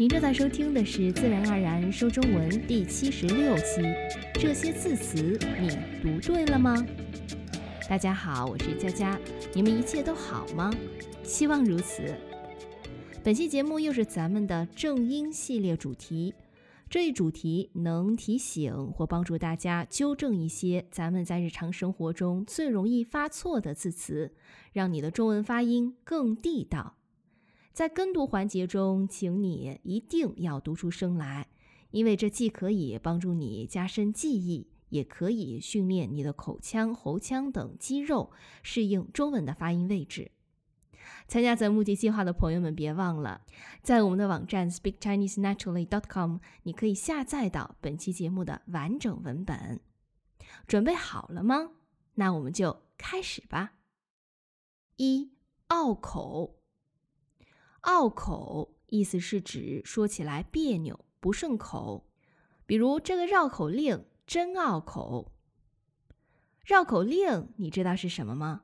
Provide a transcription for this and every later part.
您正在收听的是《自然而然说中文》第七十六期。这些字词你读对了吗？大家好，我是佳佳，你们一切都好吗？希望如此。本期节目又是咱们的正音系列主题。这一主题能提醒或帮助大家纠正一些咱们在日常生活中最容易发错的字词，让你的中文发音更地道。在跟读环节中，请你一定要读出声来，因为这既可以帮助你加深记忆，也可以训练你的口腔、喉腔等肌肉适应中文的发音位置。参加咱募集计划的朋友们，别忘了在我们的网站 speakchinesenaturally.com，你可以下载到本期节目的完整文本。准备好了吗？那我们就开始吧。一、拗口。拗口意思是指说起来别扭、不顺口。比如这个绕口令真拗口。绕口令你知道是什么吗？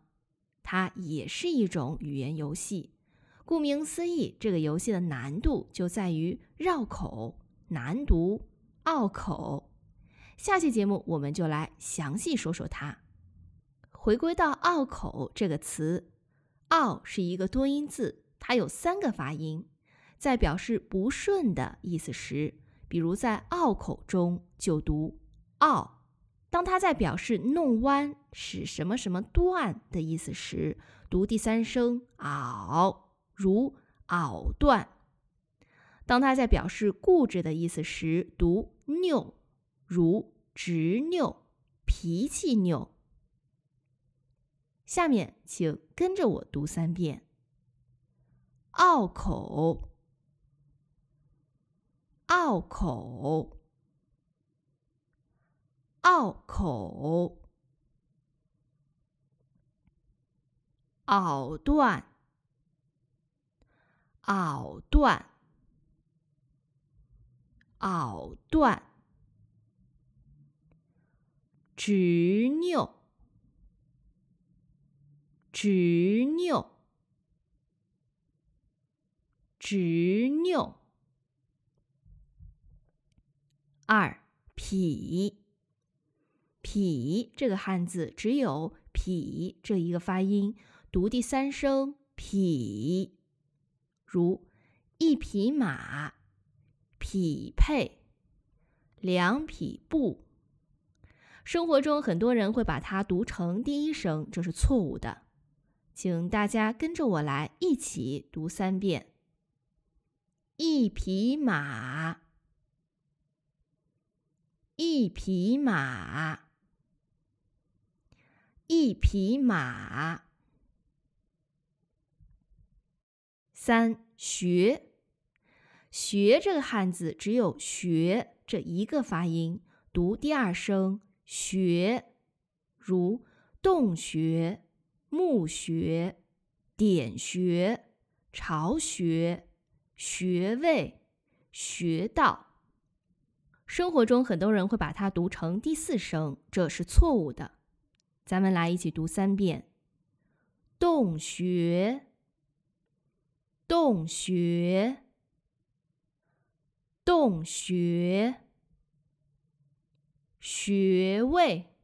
它也是一种语言游戏，顾名思义，这个游戏的难度就在于绕口、难读、拗口。下期节目我们就来详细说说它。回归到“拗口”这个词，“拗”是一个多音字，它有三个发音，在表示不顺的意思时，比如在拗口中就读“拗”。当它在表示弄弯、使什么什么断的意思时，读第三声“拗”，如拗断；当它在表示固执的意思时，读“拗”，如执拗、脾气拗。下面请跟着我读三遍：拗口，拗口。拗口，拗断，拗断，拗断，执拗，执拗，执拗。二痞。痞这个汉字只有“痞”这一个发音，读第三声“痞”，如一匹马、匹配、两匹布。生活中很多人会把它读成第一声，这是错误的。请大家跟着我来一起读三遍：一匹马，一匹马。一匹马。三学，学这个汉字只有“学”这一个发音，读第二声“学”，如洞穴、墓穴、点穴、巢穴、穴位、穴道。生活中很多人会把它读成第四声，这是错误的。咱们来一起读三遍：洞穴，洞穴，洞穴，穴位，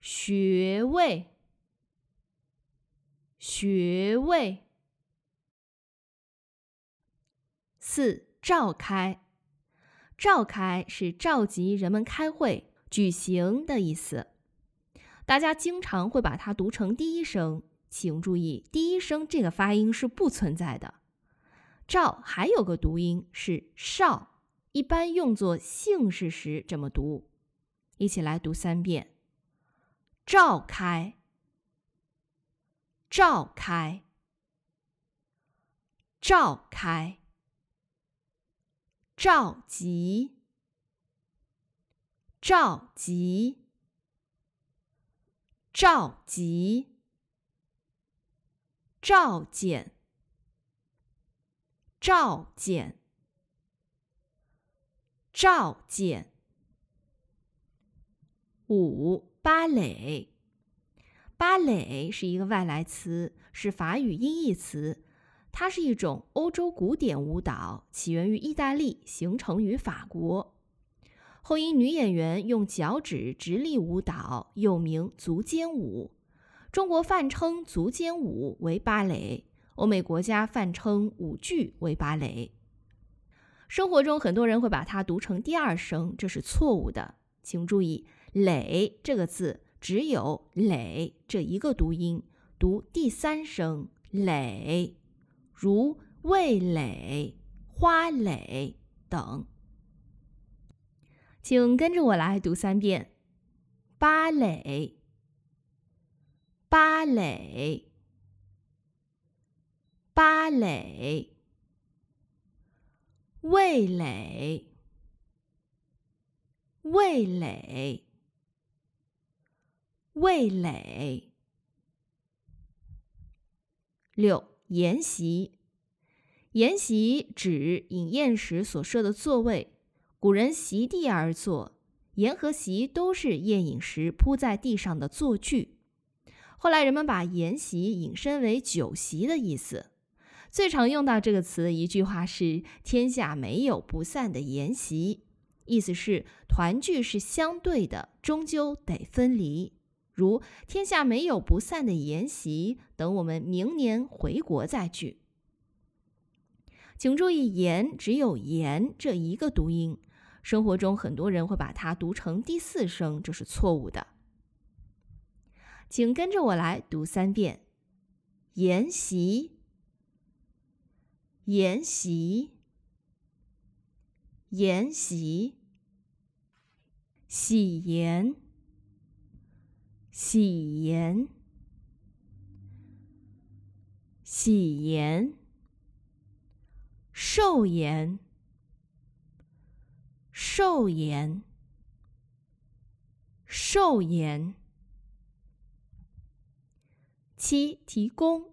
穴位，穴位。四召开，召开是召集人们开会、举行的意思。大家经常会把它读成第一声，请注意，第一声这个发音是不存在的。召还有个读音是少，一般用作姓氏时这么读。一起来读三遍：召开，召开，召开，召集，召集。召集、召见、召见、召见。五、芭蕾，芭蕾是一个外来词，是法语音译词，它是一种欧洲古典舞蹈，起源于意大利，形成于法国。后因女演员用脚趾直立舞蹈，又名足尖舞。中国泛称足尖舞为芭蕾，欧美国家泛称舞剧为芭蕾。生活中很多人会把它读成第二声，这是错误的。请注意“蕾”这个字只有“蕾”这一个读音，读第三声“蕾”，如味蕾、花蕾等。请跟着我来读三遍：芭蕾。芭蕾，芭蕾，味蕾，味蕾，味蕾。六筵席，筵席指饮宴时所设的座位，古人席地而坐，筵和席都是宴饮时铺在地上的坐具。后来人们把筵席引申为酒席的意思，最常用到这个词的一句话是“天下没有不散的筵席”，意思是团聚是相对的，终究得分离。如“天下没有不散的筵席”，等我们明年回国再聚。请注意，“筵”只有“筵”这一个读音，生活中很多人会把它读成第四声，这是错误的。请跟着我来读三遍：筵席，筵席，筵席；喜筵，喜言，喜言；寿言，寿言，寿言。七提供，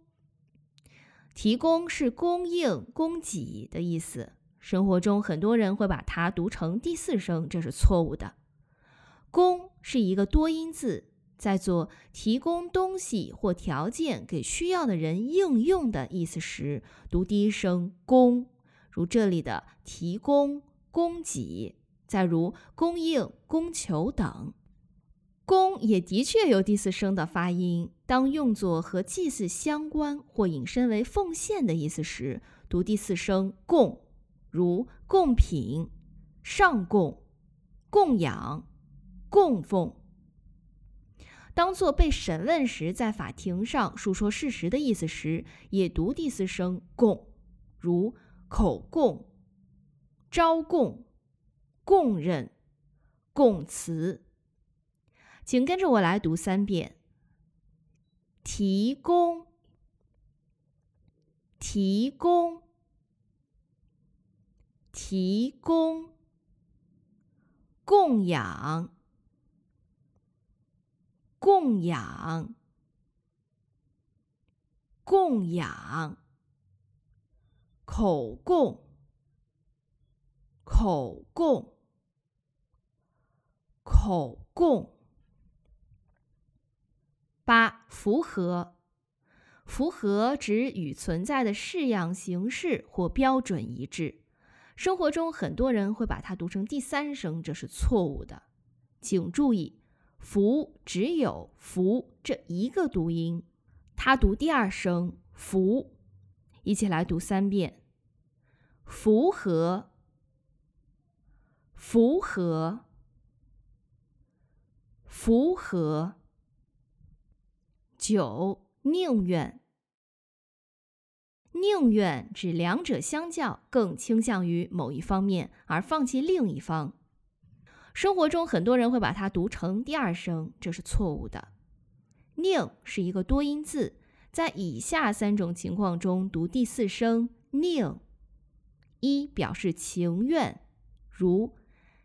提供是供应、供给的意思。生活中很多人会把它读成第四声，这是错误的。供是一个多音字，在做提供东西或条件给需要的人应用的意思时，读第一声供，如这里的提供、供给，再如供应、供求等。供也的确有第四声的发音，当用作和祭祀相关或引申为奉献的意思时，读第四声供，如贡品、上供、供养、供奉。当做被审问时，在法庭上述说事实的意思时，也读第四声供，如口供、招供、供认、供词。请跟着我来读三遍：提供，提供，提供；供养，供养，供养；口供，口供，口供。八符合，符合指与存在的式样、形式或标准一致。生活中很多人会把它读成第三声，这是错误的。请注意，符只有“符”这一个读音，它读第二声“符”。一起来读三遍：符合，符合，符合。九宁愿，宁愿指两者相较更倾向于某一方面而放弃另一方。生活中很多人会把它读成第二声，这是错误的。宁是一个多音字，在以下三种情况中读第四声宁：一表示情愿，如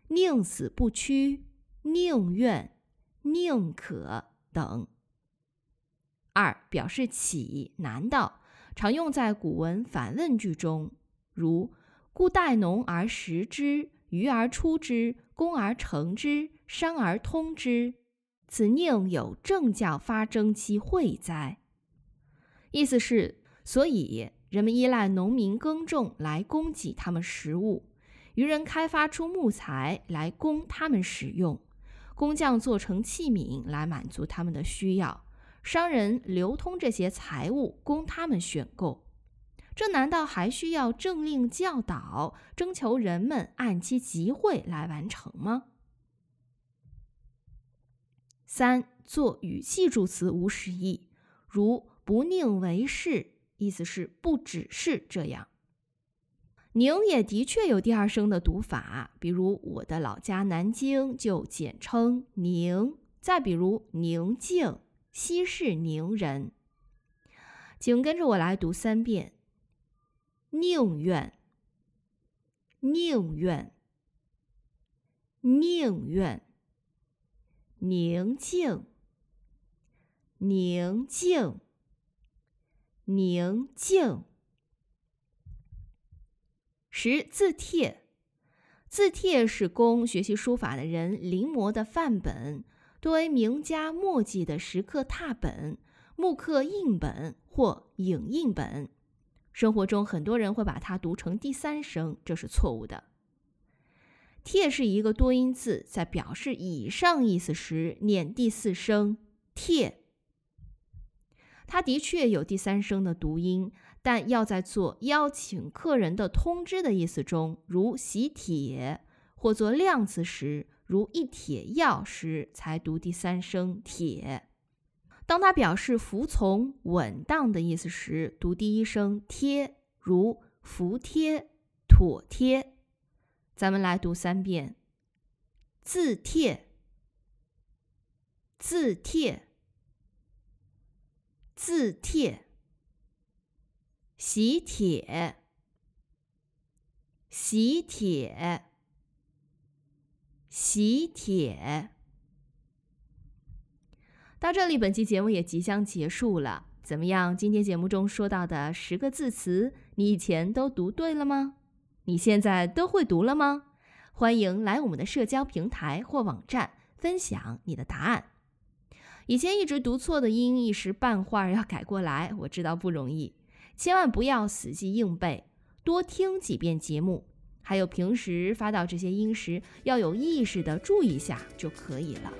宁死不屈、宁愿、宁可等。二表示岂？难道？常用在古文反问句中，如“故待农而食之，渔而出之，工而成之，商而通之，此宁有政教发征期会哉？”意思是，所以人们依赖农民耕种来供给他们食物，渔人开发出木材来供他们使用，工匠做成器皿来满足他们的需要，商人流通这些财物供他们选购。这难道还需要政令教导、征求人们按期集会来完成吗？三做语气助词无实意，如不宁为是，意思是不只是这样。宁也的确有第二声的读法，比如我的老家南京就简称宁。再比如宁静，西是宁人。请跟着我来读三遍：宁愿，宁愿，宁愿。宁静，宁静，宁静。十字帖，字帖是供学习书法的人临摹的范本，多为名家墨迹的石刻拓本、木刻印本或影印本。生活中很多人会把它读成第三声，这是错误的。帖是一个多音字，在表示以上意思时念第四声帖。它的确有第三声的读音，但要在做邀请客人的通知的意思中，如喜帖，或做量词时，如一帖药时，才读第三声帖。当它表示服从、稳当的意思时，读第一声贴，如服帖、妥帖。咱们来读三遍：字帖、字帖、字帖；喜帖、喜帖、喜帖。到这里，本期节目也即将结束了。怎么样？今天节目中说到的十个字词，你以前都读对了吗？你现在都会读了吗？欢迎来我们的社交平台或网站分享你的答案。以前一直读错的音，一时半会儿要改过来，我知道不容易。千万不要死记硬背，多听几遍节目，还有平时发到这些音时，要有意识的注意一下就可以了。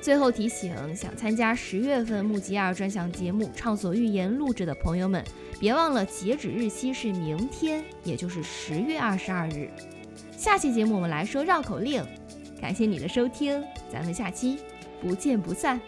最后提醒，想参加十月份木吉尔专项节目《畅所欲言》录制的朋友们，别忘了截止日期是明天，也就是十月二十二日。下期节目我们来说绕口令，感谢你的收听，咱们下期不见不散。